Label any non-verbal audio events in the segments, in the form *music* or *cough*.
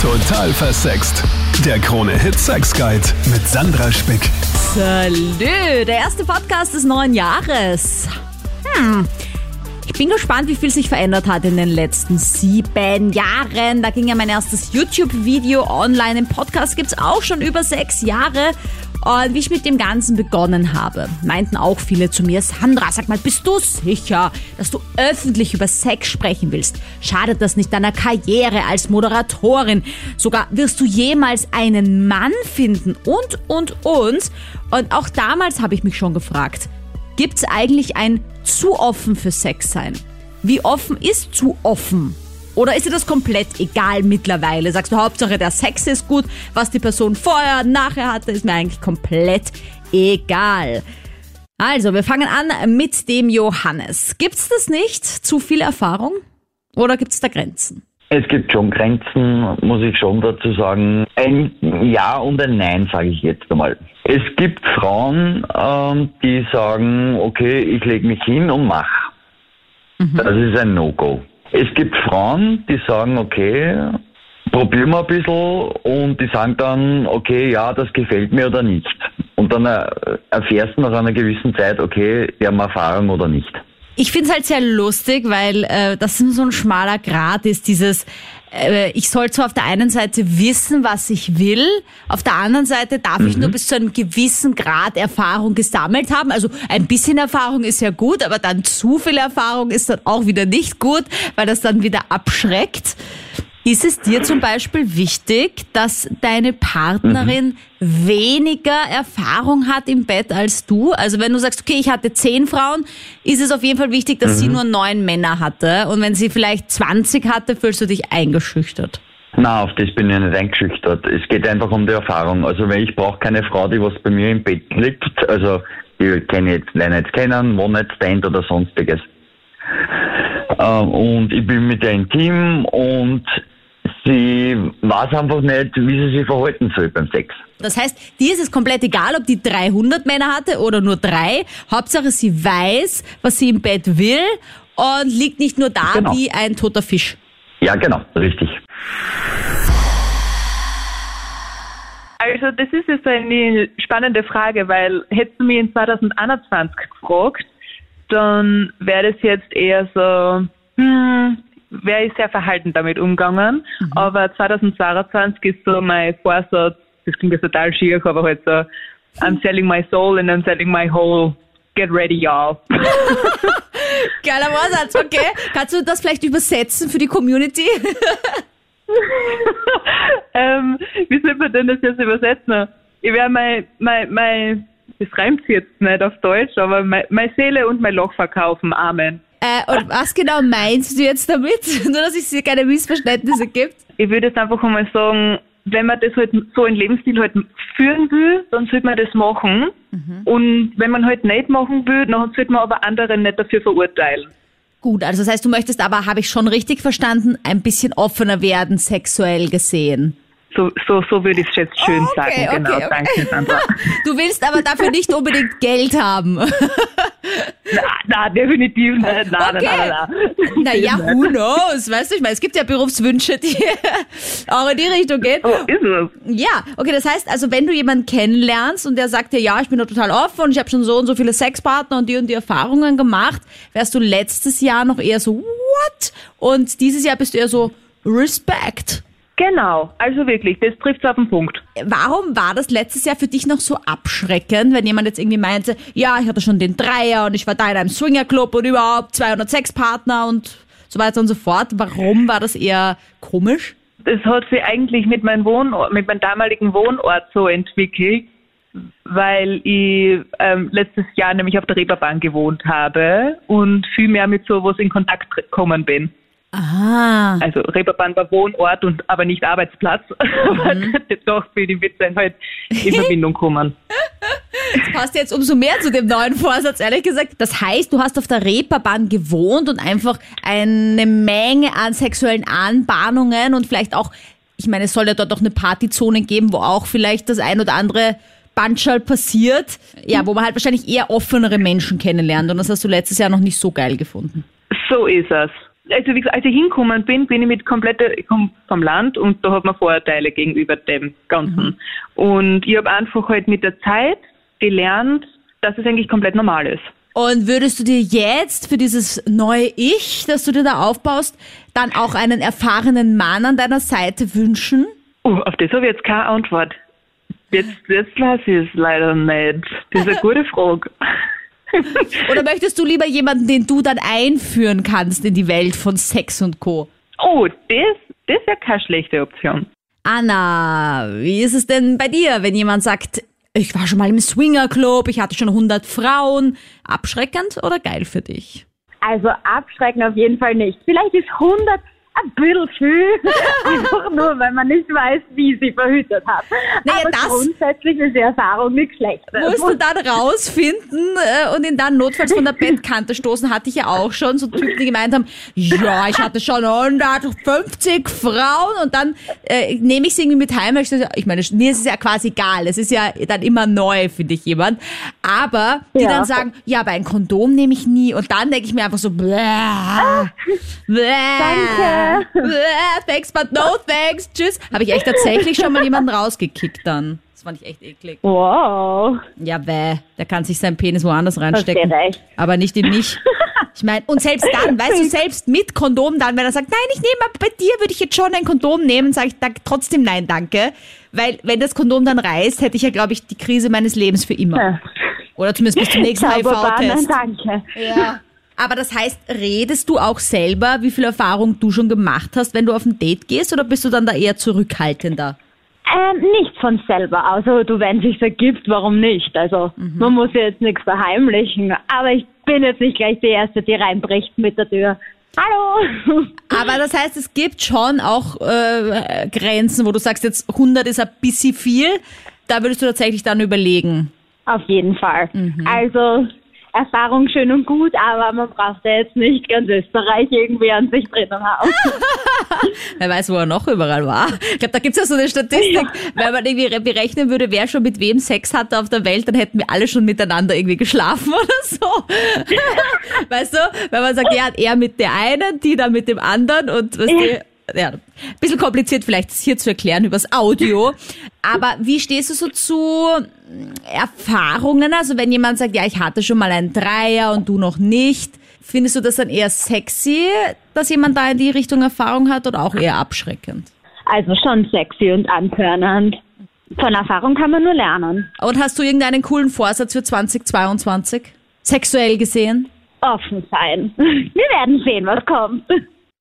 Total versext. Der Krone Hit Sex Guide mit Sandra Spick. Salü, der erste Podcast des neuen Jahres. Hm. Ich bin gespannt, wie viel sich verändert hat in den letzten sieben Jahren. Da ging ja mein erstes YouTube-Video online. Im Podcast gibt's auch schon über sechs Jahre. Und wie ich mit dem Ganzen begonnen habe, meinten auch viele zu mir, Sandra, sag mal, bist du sicher, dass du öffentlich über Sex sprechen willst? Schadet das nicht deiner Karriere als Moderatorin? Sogar wirst du jemals einen Mann finden? Und, und, und. Und auch damals habe ich mich schon gefragt, gibt's eigentlich ein zu offen für Sex sein? Wie offen ist zu offen? Oder ist dir das komplett egal mittlerweile? Sagst du, Hauptsache der Sex ist gut, was die Person vorher, nachher hatte, ist mir eigentlich komplett egal. Also, wir fangen an mit dem Johannes. Gibt's das nicht? Zu viel Erfahrung? Oder gibt's da Grenzen? Es gibt schon Grenzen, muss ich schon dazu sagen. Ein Ja und ein Nein, sage ich jetzt einmal. Es gibt Frauen, ähm, die sagen, okay, ich lege mich hin und mach. Mhm. Das ist ein No-Go. Es gibt Frauen, die sagen, okay, probieren wir ein bisschen und die sagen dann, okay, ja, das gefällt mir oder nicht. Und dann äh, erfährst du nach einer gewissen Zeit, okay, wir haben Erfahrung oder nicht. Ich finde es halt sehr lustig, weil äh, das so ein schmaler Grat ist, dieses, äh, ich soll zwar auf der einen Seite wissen, was ich will, auf der anderen Seite darf mhm. ich nur bis zu einem gewissen Grad Erfahrung gesammelt haben. Also ein bisschen Erfahrung ist ja gut, aber dann zu viel Erfahrung ist dann auch wieder nicht gut, weil das dann wieder abschreckt. Ist es dir zum Beispiel wichtig, dass deine Partnerin mhm. weniger Erfahrung hat im Bett als du? Also wenn du sagst, okay, ich hatte zehn Frauen, ist es auf jeden Fall wichtig, dass mhm. sie nur neun Männer hatte. Und wenn sie vielleicht 20 hatte, fühlst du dich eingeschüchtert? Na, auf das bin ich nicht eingeschüchtert. Es geht einfach um die Erfahrung. Also wenn ich brauche keine Frau, die was bei mir im Bett liegt, also die kenne ich jetzt, lerne jetzt kennen, One-Night-Stand oder sonstiges. Ähm, und ich bin mit der intim und sie weiß einfach nicht, wie sie sich verhalten soll beim Sex. Das heißt, dir ist es komplett egal, ob die 300 Männer hatte oder nur drei. Hauptsache, sie weiß, was sie im Bett will und liegt nicht nur da genau. wie ein toter Fisch. Ja, genau, richtig. Also das ist jetzt eine spannende Frage, weil hättest du mich in 2021 gefragt, dann wäre das jetzt eher so, hm, wäre ich sehr verhalten damit umgegangen. Mhm. Aber 2022 ist so mein Vorsatz, das klingt jetzt total schier, aber halt so, I'm *laughs* selling my soul and I'm selling my whole Get ready, y'all. *laughs* Geiler Vorsatz, okay. Kannst du das vielleicht übersetzen für die Community? *laughs* ähm, wie soll man denn das jetzt übersetzen? Ich werde mein, mein, mein, das reimt sich jetzt nicht auf Deutsch, aber meine, meine Seele und mein Loch verkaufen. Amen. Äh, und was genau meinst du jetzt damit? *laughs* Nur, dass es hier keine Missverständnisse gibt? Ich würde jetzt einfach einmal sagen, wenn man das halt so ein Lebensstil halt führen will, dann sollte man das machen. Mhm. Und wenn man halt nicht machen will, dann sollte man aber andere nicht dafür verurteilen. Gut, also das heißt, du möchtest aber, habe ich schon richtig verstanden, ein bisschen offener werden, sexuell gesehen. So, so, so würde ich es jetzt schön okay, sagen. Genau, okay. danke, Sandra. *laughs* Du willst aber dafür nicht unbedingt Geld haben. *laughs* Na, na definitiv nicht. Na, okay. na, na, na. Naja, who knows? Weißt du, ich meine, es gibt ja Berufswünsche, die *laughs* auch in die Richtung gehen. Oh, ist es. Ja, okay, das heißt also, wenn du jemanden kennenlernst und der sagt dir, ja, ich bin da total offen und ich habe schon so und so viele Sexpartner und die und die Erfahrungen gemacht, wärst du letztes Jahr noch eher so, what? Und dieses Jahr bist du eher so, Respect. Genau, also wirklich, das trifft auf den Punkt. Warum war das letztes Jahr für dich noch so abschreckend, wenn jemand jetzt irgendwie meinte, ja, ich hatte schon den Dreier und ich war da in einem Swingerclub und überhaupt 206 Partner und so weiter und so fort. Warum war das eher komisch? Das hat sich eigentlich mit meinem Wohnort, mit meinem damaligen Wohnort so entwickelt, weil ich ähm, letztes Jahr nämlich auf der Reeperbahn gewohnt habe und viel mehr mit sowas in Kontakt gekommen bin. Aha. Also Reeperbahn war Wohnort und aber nicht Arbeitsplatz. *laughs* Mhm. Doch ich mit dann halt in Verbindung gekommen. *laughs* Das passt jetzt umso mehr zu dem neuen Vorsatz, ehrlich gesagt. Das heißt, du hast auf der Reeperbahn gewohnt und einfach eine Menge an sexuellen Anbahnungen und vielleicht auch, ich meine, es soll ja dort auch eine Partyzone geben, wo auch vielleicht das ein oder andere Bandschall passiert. Ja, wo man halt wahrscheinlich eher offenere Menschen kennenlernt und das hast du letztes Jahr noch nicht so geil gefunden. So ist es. Also wie gesagt, als ich hingekommen bin, bin ich mit kompletter, ich komme vom Land und da hat man Vorurteile gegenüber dem Ganzen. Mhm. Und ich habe einfach halt mit der Zeit gelernt, dass es eigentlich komplett normal ist. Und würdest du dir jetzt für dieses neue Ich, das du dir da aufbaust, dann auch einen erfahrenen Mann an deiner Seite wünschen? Uh, auf das habe ich jetzt keine Antwort. Jetzt, jetzt lasse ich es leider nicht. Das ist eine gute *laughs* Frage. *laughs* Oder möchtest du lieber jemanden, den du dann einführen kannst in die Welt von Sex und Co? Oh, das, das wäre keine schlechte Option. Anna, wie ist es denn bei dir, wenn jemand sagt, ich war schon mal im Swingerclub, ich hatte schon 100 Frauen. Abschreckend oder geil für dich? Also abschreckend auf jeden Fall nicht. Vielleicht ist 100 ein bisschen viel, *laughs* einfach nur, weil man nicht weiß, wie sie verhütet hat. Naja, Aber das grundsätzlich ist die Erfahrung nicht schlecht. Musst du dann rausfinden äh, und ihn dann notfalls von der *laughs* Bettkante stoßen, hatte ich ja auch schon, so Typen, die gemeint haben, ja, ich hatte schon 150 Frauen und dann äh, nehme ich sie irgendwie mit heim. Ich, ich meine, mir ist es ja quasi egal, es ist ja dann immer neu, finde ich jemand. Aber die ja. dann sagen, ja, aber ein Kondom nehme ich nie und dann denke ich mir einfach so, bläh, bläh. Danke. Thanks, but no thanks. Tschüss. Habe ich echt tatsächlich schon mal jemanden rausgekickt dann. Das fand ich echt eklig. Wow. Ja, bäh. Der kann sich seinen Penis woanders reinstecken. Aber nicht in mich. Ich meine, und selbst dann, weißt du, selbst mit Kondom dann, wenn er sagt, nein, ich nehme, aber bei dir würde ich jetzt schon ein Kondom nehmen, sage ich da, trotzdem nein, danke. Weil, wenn das Kondom dann reißt, hätte ich ja, glaube ich, die Krise meines Lebens für immer. Ja. Oder zumindest bis zum nächsten HIV-Test. Danke. Ja. Aber das heißt, redest du auch selber, wie viel Erfahrung du schon gemacht hast, wenn du auf ein Date gehst, oder bist du dann da eher zurückhaltender? Ähm, nicht von selber. Also du, wenn sich ergibt, warum nicht? Also mhm. man muss ja jetzt nichts verheimlichen. Aber ich bin jetzt nicht gleich die Erste, die reinbricht mit der Tür. Hallo! *laughs* Aber das heißt, es gibt schon auch äh, Grenzen, wo du sagst, jetzt 100 ist ein bisschen viel. Da würdest du tatsächlich dann überlegen. Auf jeden Fall. Mhm. Also Erfahrung schön und gut, aber man braucht ja jetzt nicht ganz Österreich irgendwie an sich drinnen haben. *laughs* wer weiß, wo er noch überall war. Ich glaube, da gibt es ja so eine Statistik, ja. wenn man irgendwie berechnen würde, wer schon mit wem Sex hatte auf der Welt, dann hätten wir alle schon miteinander irgendwie geschlafen *laughs* oder so. weißt du, wenn man sagt, er hat er mit der einen, die dann mit dem anderen und was ja. die ja, ein bisschen kompliziert vielleicht das hier zu erklären übers Audio. Aber wie stehst du so zu Erfahrungen? Also wenn jemand sagt, ja, ich hatte schon mal einen Dreier und du noch nicht, findest du das dann eher sexy, dass jemand da in die Richtung Erfahrung hat oder auch eher abschreckend? Also schon sexy und antörnend. Von Erfahrung kann man nur lernen. Und hast du irgendeinen coolen Vorsatz für 2022? Sexuell gesehen? Offen sein. *laughs* Wir werden sehen, was kommt.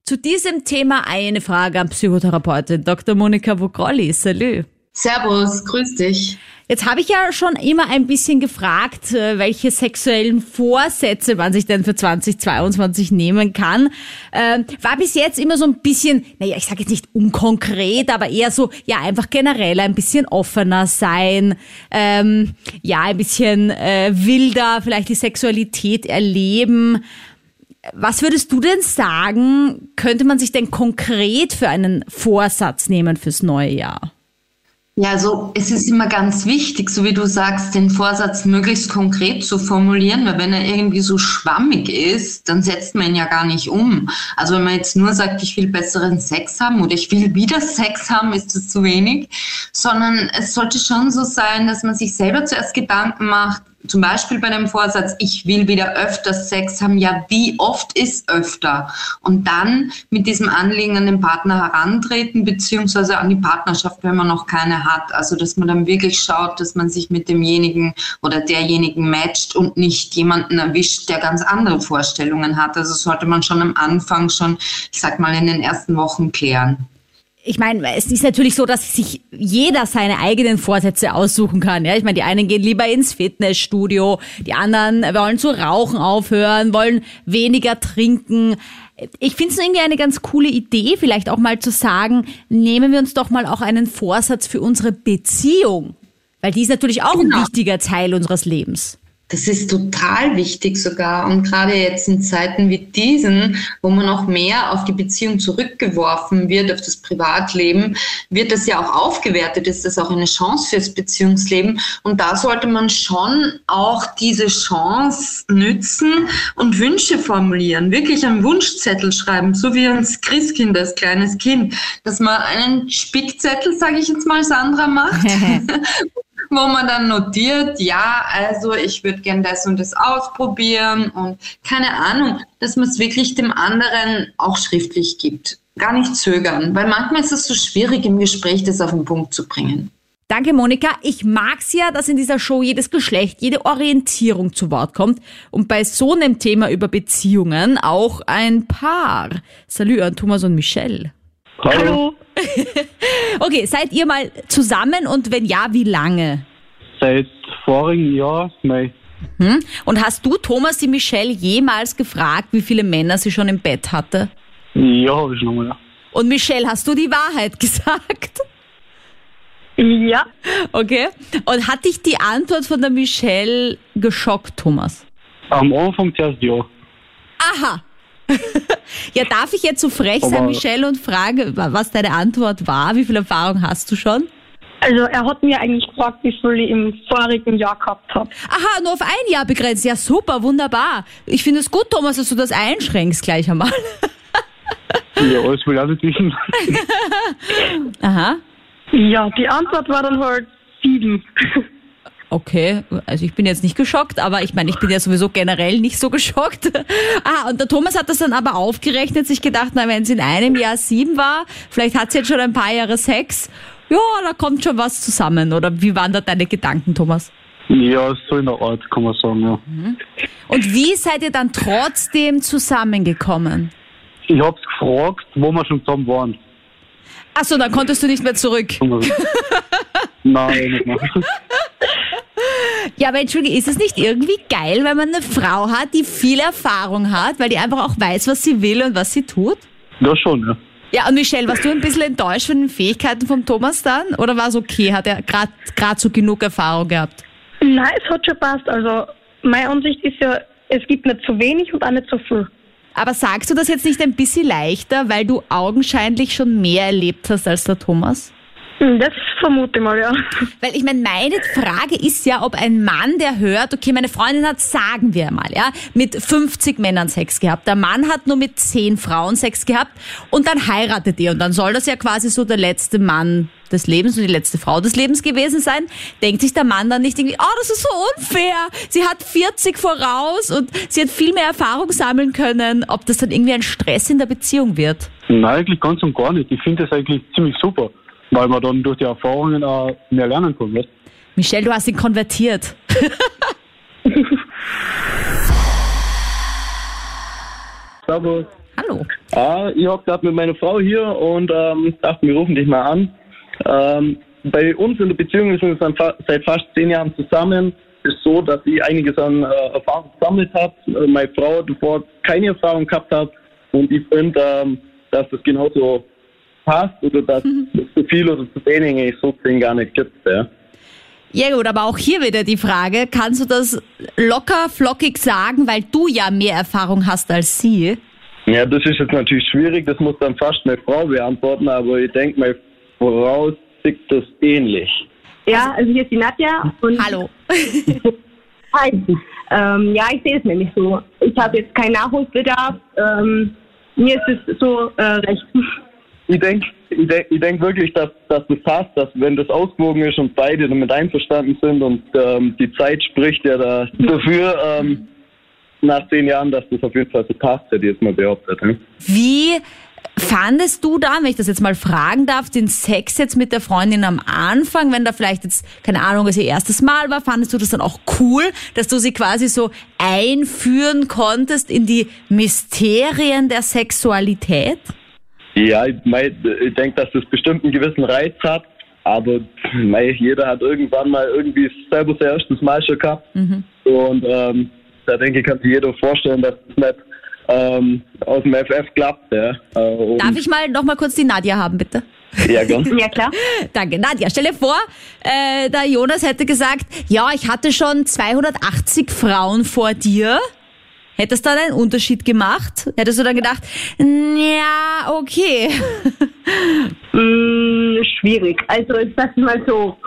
Zu diesem Thema eine Frage an Psychotherapeutin Dr. Monika Vogrolli. Salü. Servus, grüß dich. Jetzt habe ich ja schon immer ein bisschen gefragt, äh, welche sexuellen Vorsätze man sich denn für 2022 nehmen kann. Ähm, war bis jetzt immer so ein bisschen, naja, ich sage jetzt nicht unkonkret, aber eher so, ja, einfach generell ein bisschen offener sein, ähm, ja, ein bisschen äh, wilder, vielleicht die Sexualität erleben. Was würdest du denn sagen, könnte man sich denn konkret für einen Vorsatz nehmen fürs neue Jahr? Ja, also es ist immer ganz wichtig, so wie du sagst, den Vorsatz möglichst konkret zu formulieren, weil wenn er irgendwie so schwammig ist, dann setzt man ihn ja gar nicht um. Also wenn man jetzt nur sagt, ich will besseren Sex haben oder ich will wieder Sex haben, ist das zu wenig, sondern es sollte schon so sein, dass man sich selber zuerst Gedanken macht, zum Beispiel bei dem Vorsatz, ich will wieder öfter Sex haben, ja, wie oft ist öfter? Und dann mit diesem Anliegen an den Partner herantreten, beziehungsweise an die Partnerschaft, wenn man noch keine hat. Also, dass man dann wirklich schaut, dass man sich mit demjenigen oder derjenigen matcht und nicht jemanden erwischt, der ganz andere Vorstellungen hat. Also sollte man schon am Anfang schon, ich sag mal, in den ersten Wochen klären ich meine, es ist natürlich so, dass sich jeder seine eigenen Vorsätze aussuchen kann. Ja, ich meine, die einen gehen lieber ins Fitnessstudio, die anderen wollen zu rauchen aufhören, wollen weniger trinken. Ich finde es irgendwie eine ganz coole Idee, vielleicht auch mal zu sagen, nehmen wir uns doch mal auch einen Vorsatz für unsere Beziehung. Weil die ist natürlich auch genau. ein wichtiger Teil unseres Lebens. Das ist total wichtig sogar. Und gerade jetzt in Zeiten wie diesen, wo man noch mehr auf die Beziehung zurückgeworfen wird, auf das Privatleben, wird das ja auch aufgewertet. Ist das auch eine Chance fürs Beziehungsleben? Und da sollte man schon auch diese Chance nützen und Wünsche formulieren. Wirklich einen Wunschzettel schreiben, so wie uns Christkind als kleines Kind, dass man einen Spickzettel, sage ich jetzt mal, Sandra macht. *laughs* *laughs* wo man dann notiert, ja, also ich würde gern das und das ausprobieren und keine Ahnung, dass man es wirklich dem anderen auch schriftlich gibt. Gar nicht zögern, weil manchmal ist es so schwierig im Gespräch, das auf den Punkt zu bringen. Danke, Monika. Ich mag's ja, dass in dieser Show jedes Geschlecht, jede Orientierung zu Wort kommt und bei so einem Thema über Beziehungen auch ein Paar. Salut an Thomas und Michelle. Hallo. *laughs* okay, seid ihr mal zusammen und wenn ja, wie lange? Seit vorigen Jahr, Mai. Hm? Und hast du Thomas die Michelle jemals gefragt, wie viele Männer sie schon im Bett hatte? Ja, habe ich schon mal. Ja. Und Michelle, hast du die Wahrheit *laughs* gesagt? Ja. Okay. Und hat dich die Antwort von der Michelle geschockt, Thomas? Am Anfang zuerst ja. Aha. *laughs* ja, darf ich jetzt so frech sein, Aber- Michelle, und frage, wa- was deine Antwort war? Wie viel Erfahrung hast du schon? Also er hat mir eigentlich gefragt, wie viel ich im vorigen Jahr gehabt habe. Aha, nur auf ein Jahr begrenzt. Ja, super, wunderbar. Ich finde es gut, Thomas, dass du das einschränkst gleich einmal. *laughs* Ja, alles will auch nicht wissen. *laughs* Aha. Ja, die Antwort war dann halt sieben. Okay, also ich bin jetzt nicht geschockt, aber ich meine, ich bin ja sowieso generell nicht so geschockt. *laughs* Ah, und der Thomas hat das dann aber aufgerechnet, sich gedacht, na, wenn es in einem Jahr sieben war, vielleicht hat sie jetzt schon ein paar Jahre Sex. Ja, da kommt schon was zusammen. Oder wie waren da deine Gedanken, Thomas? Ja, so in der Art kann man sagen, ja. Und wie seid ihr dann trotzdem zusammengekommen? Ich hab's gefragt, wo wir schon zusammen waren. Achso, dann konntest du nicht mehr zurück. Nein, nicht mehr. *laughs* Ja, aber Entschuldige, ist es nicht irgendwie geil, wenn man eine Frau hat, die viel Erfahrung hat, weil die einfach auch weiß, was sie will und was sie tut? Das schon, ja. Ja, und Michelle, warst du ein bisschen enttäuscht von den Fähigkeiten von Thomas dann? Oder war es okay? Hat er gerade so genug Erfahrung gehabt? Nein, es hat schon passt. Also meine Ansicht ist ja, es gibt nicht zu wenig und auch nicht zu viel. Aber sagst du das jetzt nicht ein bisschen leichter, weil du augenscheinlich schon mehr erlebt hast als der Thomas? Hm, Das vermute ich mal, ja. *laughs* Weil ich meine, meine Frage ist ja, ob ein Mann, der hört, okay, meine Freundin hat, sagen wir mal, ja, mit 50 Männern Sex gehabt. Der Mann hat nur mit 10 Frauen Sex gehabt und dann heiratet ihr. Und dann soll das ja quasi so der letzte Mann des Lebens und die letzte Frau des Lebens gewesen sein. Denkt sich der Mann dann nicht irgendwie, oh, das ist so unfair. Sie hat 40 voraus und sie hat viel mehr Erfahrung sammeln können, ob das dann irgendwie ein Stress in der Beziehung wird. Nein, eigentlich ganz und gar nicht. Ich finde das eigentlich ziemlich super, weil man dann durch die Erfahrungen auch mehr lernen kann. Weißt? Michelle, du hast ihn konvertiert. *laughs* Servus. Hallo. Ah, ich hab gerade mit meiner Frau hier und ähm, dachte, wir rufen dich mal an. Ähm, bei uns in der Beziehung wir sind wir seit fast zehn Jahren zusammen. Ist so, dass ich einiges an äh, Erfahrung gesammelt habe. Äh, meine Frau davor keine Erfahrung gehabt hat und ich finde, ähm, dass das genauso passt oder dass es zu viel oder zu wenig eigentlich so gesehen gar nicht gibt. Ja. Ja gut, aber auch hier wieder die Frage, kannst du das locker, flockig sagen, weil du ja mehr Erfahrung hast als sie? Ja, das ist jetzt natürlich schwierig, das muss dann fast meine Frau beantworten, aber ich denke, meine Frau sieht das ähnlich. Ja, also hier ist die Nadja und Hallo. *laughs* Hi. Ähm, ja, ich sehe es nämlich so. Ich habe jetzt keinen Nachholbedarf. Ähm, mir ist es so äh, recht. Ich denke ich denk, ich denk wirklich, dass, dass das passt, dass wenn das ausgewogen ist und beide damit einverstanden sind und ähm, die Zeit spricht ja da dafür, ähm, nach zehn Jahren, dass das auf jeden Fall so passt, hätte ich jetzt mal behauptet. Ne? Wie fandest du da, wenn ich das jetzt mal fragen darf, den Sex jetzt mit der Freundin am Anfang, wenn da vielleicht jetzt, keine Ahnung, es ihr erstes Mal war, fandest du das dann auch cool, dass du sie quasi so einführen konntest in die Mysterien der Sexualität? Ja, ich, mein, ich denke, dass das bestimmt einen gewissen Reiz hat, aber mei, jeder hat irgendwann mal irgendwie selber sein erstes Mal schon gehabt. Und ähm, da denke ich, kann sich jeder vorstellen, dass das nicht ähm, aus dem FF klappt. Ja. Äh, Darf ich mal noch mal kurz die Nadja haben, bitte? Ja, ganz. *laughs* Ja, klar. Danke. Nadja, stell dir vor, äh, der Jonas hätte gesagt, ja, ich hatte schon 280 Frauen vor dir. Hättest du dann einen Unterschied gemacht? Hättest du dann gedacht, ja, okay. *laughs* Mm, schwierig. Also ich sag's mal so,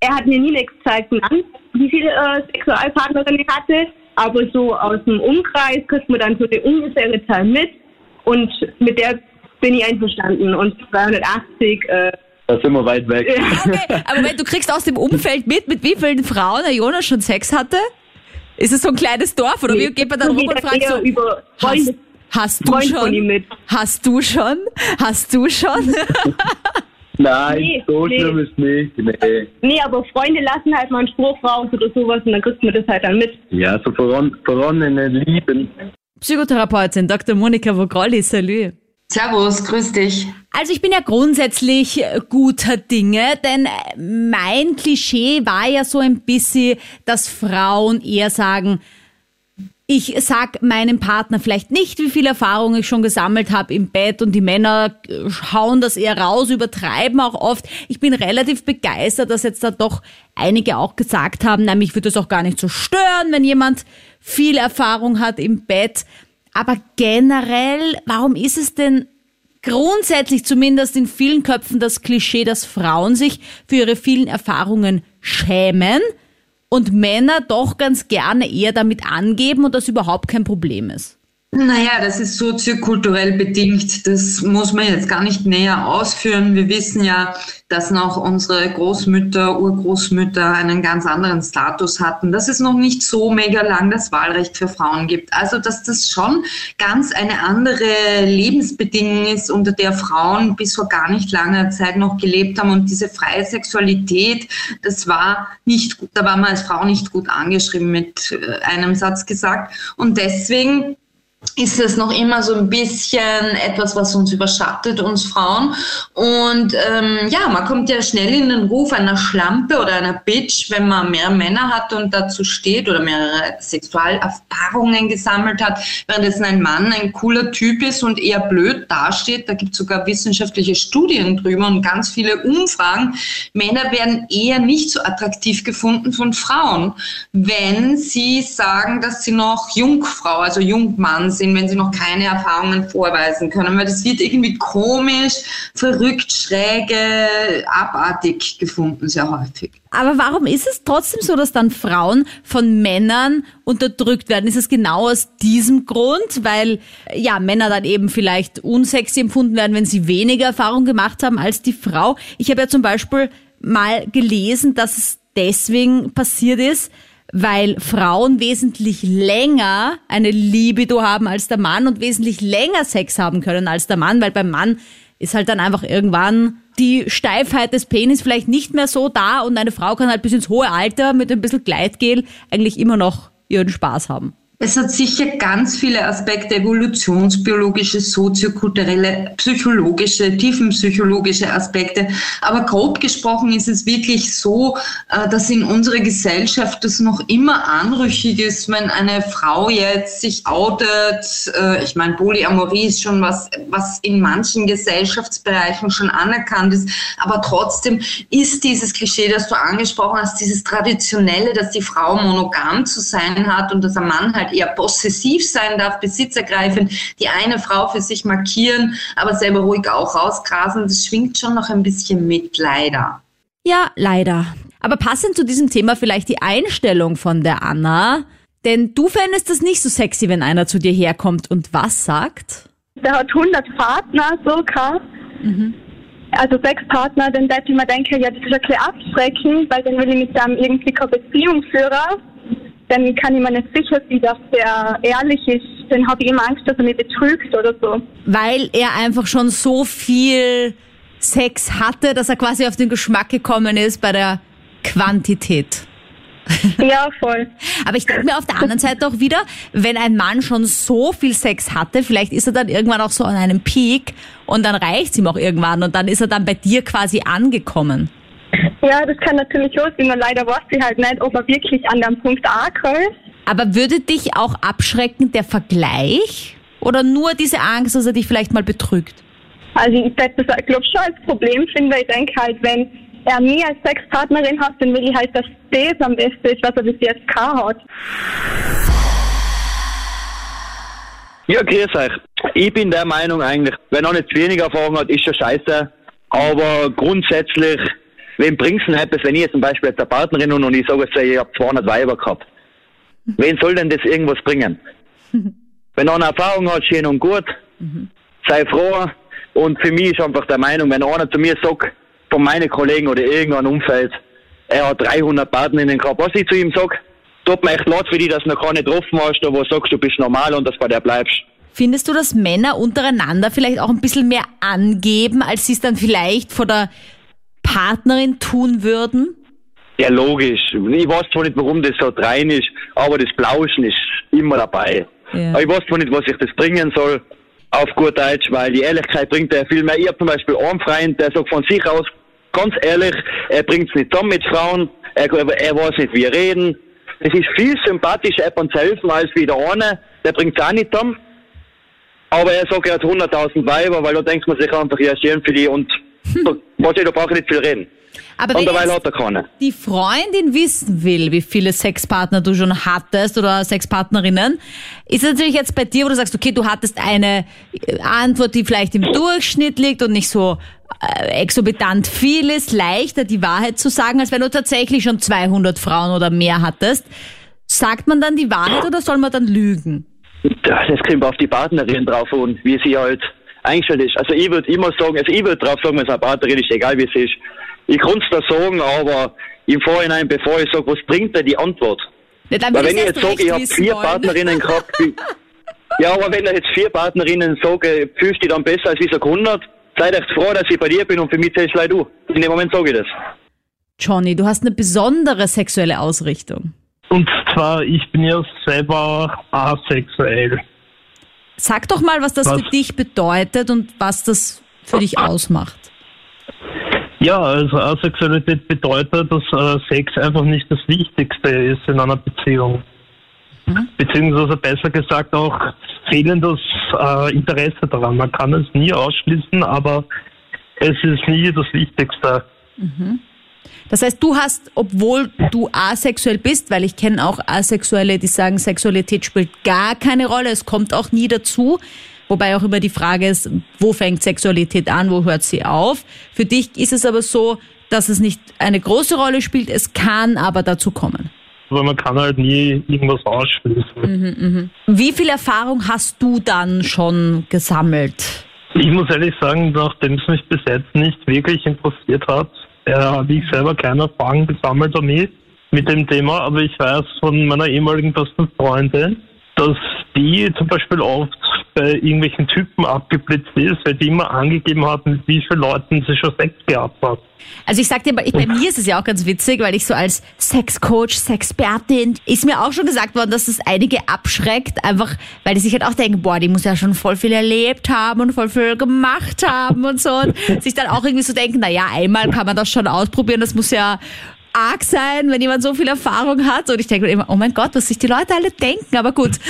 er hat mir nie nichts gezeigt, Mann, wie viele äh, Sexualpartnerinnen er hatte, aber so aus dem Umkreis kriegt man dann so die ungefähre Zahl mit und mit der bin ich einverstanden und 280 äh, Da sind wir weit weg. Okay, aber wenn du kriegst aus dem Umfeld mit, mit wie vielen Frauen der Jonas schon Sex hatte? Ist es so ein kleines Dorf oder wie geht man dann so rum und das fragt so, über hast, Freunde, hast du schon? mit. Hast du schon? Hast du schon? *laughs* Nein, Nee, so nee. schlimm ist nicht. Nee. Nee, aber Freunde lassen halt mal einen Spruch raus oder sowas und dann kriegt man das halt dann mit. Ja, so vorhandene Lieben. Psychotherapeutin Dr. Monika Vogrolli, salut. Servus, grüß dich. Also ich bin ja grundsätzlich äh, guter Dinge, denn äh, mein Klischee war ja so ein bisschen, dass Frauen eher sagen, ich sag meinem Partner vielleicht nicht, wie viel Erfahrung ich schon gesammelt habe im Bett und die Männer äh, hauen das eher raus, übertreiben auch oft. Ich bin relativ begeistert, dass jetzt da doch einige auch gesagt haben, na, mich würde es auch gar nicht so stören, wenn jemand viel Erfahrung hat im Bett. Aber generell, warum ist es denn grundsätzlich zumindest in vielen Köpfen das Klischee, dass Frauen sich für ihre vielen Erfahrungen schämen und Männer doch ganz gerne eher damit angeben und das überhaupt kein Problem ist. Naja, das ist soziokulturell bedingt. Das muss man jetzt gar nicht näher ausführen. Wir wissen ja, dass noch unsere Großmütter, Urgroßmütter einen ganz anderen Status hatten, dass es noch nicht so mega lang das Wahlrecht für Frauen gibt. Also, dass das schon ganz eine andere Lebensbedingung ist, unter der Frauen bis vor gar nicht langer Zeit noch gelebt haben. Und diese freie Sexualität, das war nicht gut, da war man als Frau nicht gut angeschrieben mit äh, einem Satz gesagt. Und deswegen ist es noch immer so ein bisschen etwas, was uns überschattet, uns Frauen. Und ähm, ja, man kommt ja schnell in den Ruf einer Schlampe oder einer Bitch, wenn man mehrere Männer hat und dazu steht oder mehrere Sexualerfahrungen gesammelt hat, während jetzt ein Mann ein cooler Typ ist und eher blöd dasteht. Da gibt es sogar wissenschaftliche Studien drüber und ganz viele Umfragen. Männer werden eher nicht so attraktiv gefunden von Frauen, wenn sie sagen, dass sie noch Jungfrau, also Jungmann sind, wenn sie noch keine Erfahrungen vorweisen können, weil das wird irgendwie komisch, verrückt, schräge, abartig gefunden, sehr häufig. Aber warum ist es trotzdem so, dass dann Frauen von Männern unterdrückt werden? Ist es genau aus diesem Grund, weil ja Männer dann eben vielleicht unsexy empfunden werden, wenn sie weniger Erfahrung gemacht haben als die Frau? Ich habe ja zum Beispiel mal gelesen, dass es deswegen passiert ist, weil Frauen wesentlich länger eine Libido haben als der Mann und wesentlich länger Sex haben können als der Mann, weil beim Mann ist halt dann einfach irgendwann die Steifheit des Penis vielleicht nicht mehr so da und eine Frau kann halt bis ins hohe Alter mit ein bisschen Gleitgel eigentlich immer noch ihren Spaß haben. Es hat sicher ganz viele Aspekte, evolutionsbiologische, soziokulturelle, psychologische, tiefenpsychologische Aspekte. Aber grob gesprochen ist es wirklich so, äh, dass in unserer Gesellschaft das noch immer anrüchig ist, wenn eine Frau jetzt sich outet. Äh, Ich meine, Polyamorie ist schon was, was in manchen Gesellschaftsbereichen schon anerkannt ist. Aber trotzdem ist dieses Klischee, das du angesprochen hast, dieses Traditionelle, dass die Frau monogam zu sein hat und dass ein Mann halt eher possessiv sein darf, besitzergreifend, die eine Frau für sich markieren, aber selber ruhig auch rausgrasen, das schwingt schon noch ein bisschen mit, leider. Ja, leider. Aber passend zu diesem Thema vielleicht die Einstellung von der Anna. Denn du fändest das nicht so sexy, wenn einer zu dir herkommt und was sagt? Der hat 100 Partner, so krass. Also sechs Partner, dann ich mir denken, ja, das ist ein bisschen abschreckend, weil dann will ich mit dem irgendwie keine Beziehung führen. Dann kann ich mir nicht sicher sein, dass der ehrlich ist. Dann habe ich immer Angst, dass er mich betrügt oder so. Weil er einfach schon so viel Sex hatte, dass er quasi auf den Geschmack gekommen ist bei der Quantität. Ja, voll. *laughs* Aber ich denke mir auf der anderen Seite auch wieder, wenn ein Mann schon so viel Sex hatte, vielleicht ist er dann irgendwann auch so an einem Peak und dann reicht's ihm auch irgendwann und dann ist er dann bei dir quasi angekommen. Ja, das kann natürlich sein. Nur leider weiß ich halt nicht, ob er wirklich an dem Punkt ankommt. Aber würde dich auch abschrecken der Vergleich oder nur diese Angst, dass er dich vielleicht mal betrügt? Also ich glaube schon als Problem finde, ich denke halt, wenn er nie als Sexpartnerin hat, dann will ich halt, dass das am besten ist, was er bis jetzt gehabt hat. Ja, grüß euch. Ich bin der Meinung eigentlich, wer noch nicht zu wenig Erfahrung hat, ist schon scheiße. Aber grundsätzlich, wem bringt's denn etwas, wenn ich jetzt zum Beispiel jetzt eine Partnerin und ich sage, ich habe 200 Weiber gehabt? Wen soll denn das irgendwas bringen? *laughs* wenn einer Erfahrung hat, schön und gut, sei froh. Und für mich ist einfach der Meinung, wenn einer zu mir sagt, von meinen Kollegen oder irgendein Umfeld, er hat 300 Partnerinnen gehabt, was ich zu ihm sage, tut mir echt leid für dich, dass du noch keine getroffen hast, wo du sagst, du bist normal und dass bei der bleibst. Findest du, dass Männer untereinander vielleicht auch ein bisschen mehr angeben, als sie es dann vielleicht vor der Partnerin tun würden? Ja, logisch. Ich weiß zwar nicht, warum das so rein ist, aber das Plauschen ist immer dabei. Ja. Ich weiß zwar nicht, was ich das bringen soll, auf gut Deutsch, weil die Ehrlichkeit bringt ja viel mehr. Ich habe zum Beispiel einen Freund, der sagt von sich aus, ganz ehrlich, er bringt es nicht zusammen mit Frauen, er, er weiß nicht, wie er reden. Es ist viel sympathischer, jemand zu helfen, als wie der eine, der bringt es auch nicht zusammen. Aber er sagt, er hat 100.000 Weiber, weil da denkt man sich einfach, ja, schön für die und so, was ich, da brauche ich nicht viel reden. Aber und wenn hat er keine. die Freundin wissen will, wie viele Sexpartner du schon hattest oder Sexpartnerinnen, ist es natürlich jetzt bei dir, wo du sagst, okay, du hattest eine äh, Antwort, die vielleicht im Durchschnitt liegt und nicht so äh, exorbitant viel ist, leichter die Wahrheit zu sagen, als wenn du tatsächlich schon 200 Frauen oder mehr hattest. Sagt man dann die Wahrheit oder soll man dann lügen? Das kommt auf die Partnerin drauf an, wie sie halt eingestellt ist. Also ich würde immer sagen, also ich würde drauf sagen, wenn es eine Partnerin ist, egal wie sie ist. Ich kann es da sagen, aber im Vorhinein, bevor ich sage, was bringt denn die Antwort? Ja, dann Weil wenn ich jetzt sage, ich habe vier wollen. Partnerinnen gehabt, *laughs* ja, aber wenn ich jetzt vier Partnerinnen sage, fühlst du dich dann besser als ich sage 100? Seid echt froh, dass ich bei dir bin und für mich zählst leider du. In dem Moment sage ich das. Johnny, du hast eine besondere sexuelle Ausrichtung. Und zwar, ich bin ja selber asexuell. Sag doch mal, was das Was? für dich bedeutet und was das für dich ausmacht. Ja, also Asexualität bedeutet, dass äh, Sex einfach nicht das Wichtigste ist in einer Beziehung. Beziehungsweise besser gesagt auch fehlendes äh, Interesse daran. Man kann es nie ausschließen, aber es ist nie das Wichtigste. Das heißt, du hast, obwohl du asexuell bist, weil ich kenne auch Asexuelle, die sagen, Sexualität spielt gar keine Rolle, es kommt auch nie dazu. Wobei auch immer die Frage ist, wo fängt Sexualität an, wo hört sie auf? Für dich ist es aber so, dass es nicht eine große Rolle spielt, es kann aber dazu kommen. Aber man kann halt nie irgendwas ausschließen. Wie viel Erfahrung hast du dann schon gesammelt? Ich muss ehrlich sagen, nachdem es mich bis jetzt nicht wirklich interessiert hat, äh, habe ich selber keine Erfahrung gesammelt damit mit dem Thema, aber ich weiß von meiner ehemaligen besten Freundin, dass die zum Beispiel oft bei irgendwelchen Typen abgeblitzt ist, weil die immer angegeben mit wie vielen Leuten sie schon Sex gehabt hat. Also ich sag dir, bei mir ist es ja auch ganz witzig, weil ich so als Sexcoach, Sexpertin, ist mir auch schon gesagt worden, dass es einige abschreckt, einfach weil die sich halt auch denken, boah, die muss ja schon voll viel erlebt haben und voll viel gemacht haben und so. Und sich dann auch irgendwie so denken, na ja, einmal kann man das schon ausprobieren, das muss ja arg sein, wenn jemand so viel Erfahrung hat. Und ich denke mir immer, oh mein Gott, was sich die Leute alle denken, aber gut. *laughs*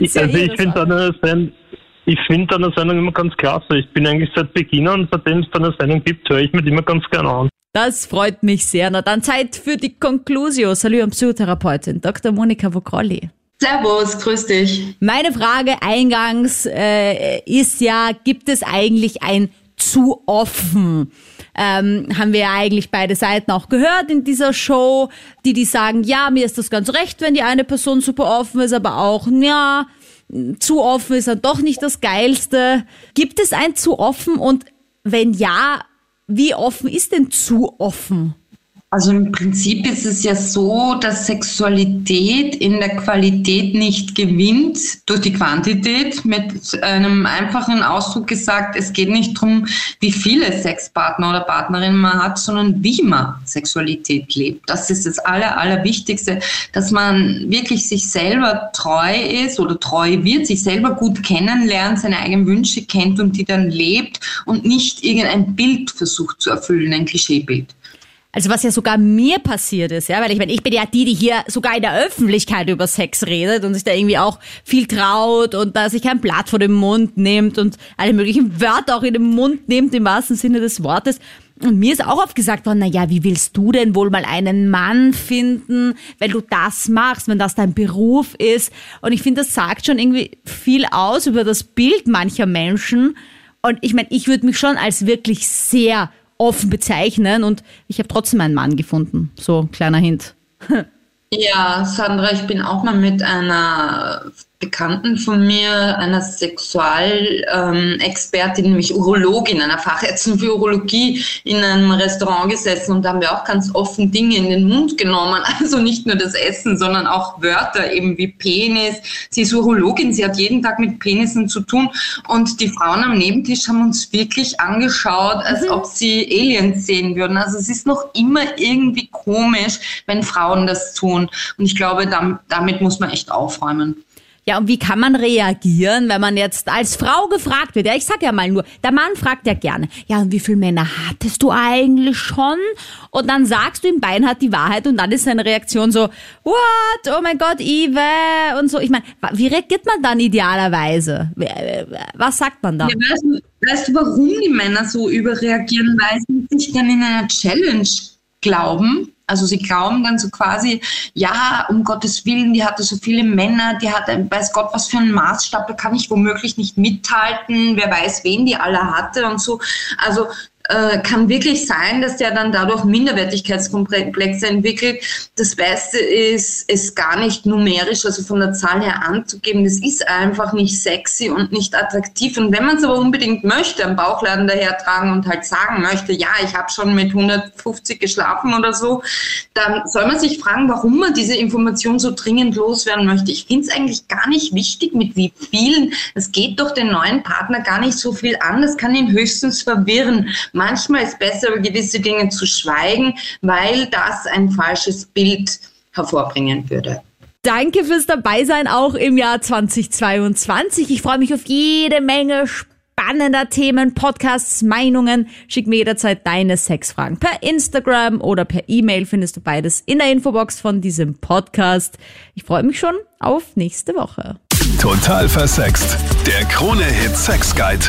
Also eh ich das finde deine, ich find deine Sendung immer ganz klasse. Ich bin eigentlich seit Beginn an, seitdem es deine Sendung gibt, höre ich mir die immer ganz gerne an. Das freut mich sehr. Na dann Zeit für die Conclusio. Salut an Psychotherapeutin Dr. Monika Vokrolli. Servus, grüß dich. Meine Frage eingangs äh, ist ja, gibt es eigentlich ein zu offen? Ähm, haben wir ja eigentlich beide Seiten auch gehört in dieser Show, die die sagen, ja, mir ist das ganz recht, wenn die eine Person super offen ist, aber auch, ja, zu offen ist dann doch nicht das Geilste. Gibt es ein zu offen und wenn ja, wie offen ist denn zu offen? Also im Prinzip ist es ja so, dass Sexualität in der Qualität nicht gewinnt durch die Quantität. Mit einem einfachen Ausdruck gesagt, es geht nicht darum, wie viele Sexpartner oder Partnerinnen man hat, sondern wie man Sexualität lebt. Das ist das Aller, Allerwichtigste, dass man wirklich sich selber treu ist oder treu wird, sich selber gut kennenlernt, seine eigenen Wünsche kennt und die dann lebt und nicht irgendein Bild versucht zu erfüllen, ein Klischeebild. Also was ja sogar mir passiert ist, ja, weil ich meine, ich bin ja die, die hier sogar in der Öffentlichkeit über Sex redet und sich da irgendwie auch viel traut und da sich kein Blatt vor den Mund nimmt und alle möglichen Wörter auch in den Mund nimmt im wahrsten Sinne des Wortes. Und mir ist auch oft gesagt worden, na ja, wie willst du denn wohl mal einen Mann finden, wenn du das machst, wenn das dein Beruf ist? Und ich finde, das sagt schon irgendwie viel aus über das Bild mancher Menschen. Und ich meine, ich würde mich schon als wirklich sehr offen bezeichnen und ich habe trotzdem einen Mann gefunden. So, kleiner Hint. *laughs* Ja, Sandra, ich bin auch mal mit einer Bekannten von mir, einer Sexualexpertin, ähm, nämlich Urologin, einer Fachärztin für Urologie, in einem Restaurant gesessen und da haben wir auch ganz offen Dinge in den Mund genommen. *laughs* Also nicht nur das Essen, sondern auch Wörter eben wie Penis. Sie ist Urologin, sie hat jeden Tag mit Penissen zu tun und die Frauen am Nebentisch haben uns wirklich angeschaut, als mhm. ob sie Aliens sehen würden. Also es ist noch immer irgendwie komisch, wenn Frauen das tun. Und ich glaube, damit muss man echt aufräumen. Ja, und wie kann man reagieren, wenn man jetzt als Frau gefragt wird? Ja, ich sag ja mal nur, der Mann fragt ja gerne, ja, und wie viele Männer hattest du eigentlich schon? Und dann sagst du ihm beinhart die Wahrheit und dann ist seine Reaktion so, what? Oh mein Gott, Ive und so. Ich meine, wie reagiert man dann idealerweise? Was sagt man dann? Ja, weißt, du, weißt du, warum die Männer so überreagieren? Weil sie sich dann in einer Challenge glauben also sie glauben dann so quasi, ja, um Gottes Willen, die hatte so viele Männer, die hatte, weiß Gott, was für einen Maßstab, da kann ich womöglich nicht mithalten, wer weiß, wen die alle hatte und so. Also äh, kann wirklich sein, dass der dann dadurch Minderwertigkeitskomplexe entwickelt. Das Beste ist, es gar nicht numerisch, also von der Zahl her anzugeben. Das ist einfach nicht sexy und nicht attraktiv. Und wenn man es aber unbedingt möchte, am Bauchladen dahertragen und halt sagen möchte, ja, ich habe schon mit 150 geschlafen oder so, dann soll man sich fragen, warum man diese Information so dringend loswerden möchte. Ich finde es eigentlich gar nicht wichtig, mit wie vielen. Es geht doch den neuen Partner gar nicht so viel an. Das kann ihn höchstens verwirren. Manchmal ist besser, über gewisse Dinge zu schweigen, weil das ein falsches Bild hervorbringen würde. Danke fürs Dabeisein auch im Jahr 2022. Ich freue mich auf jede Menge spannender Themen, Podcasts, Meinungen. Schick mir jederzeit deine Sexfragen per Instagram oder per E-Mail findest du beides in der Infobox von diesem Podcast. Ich freue mich schon auf nächste Woche. Total versext. Der Krone-Hit Sex Guide.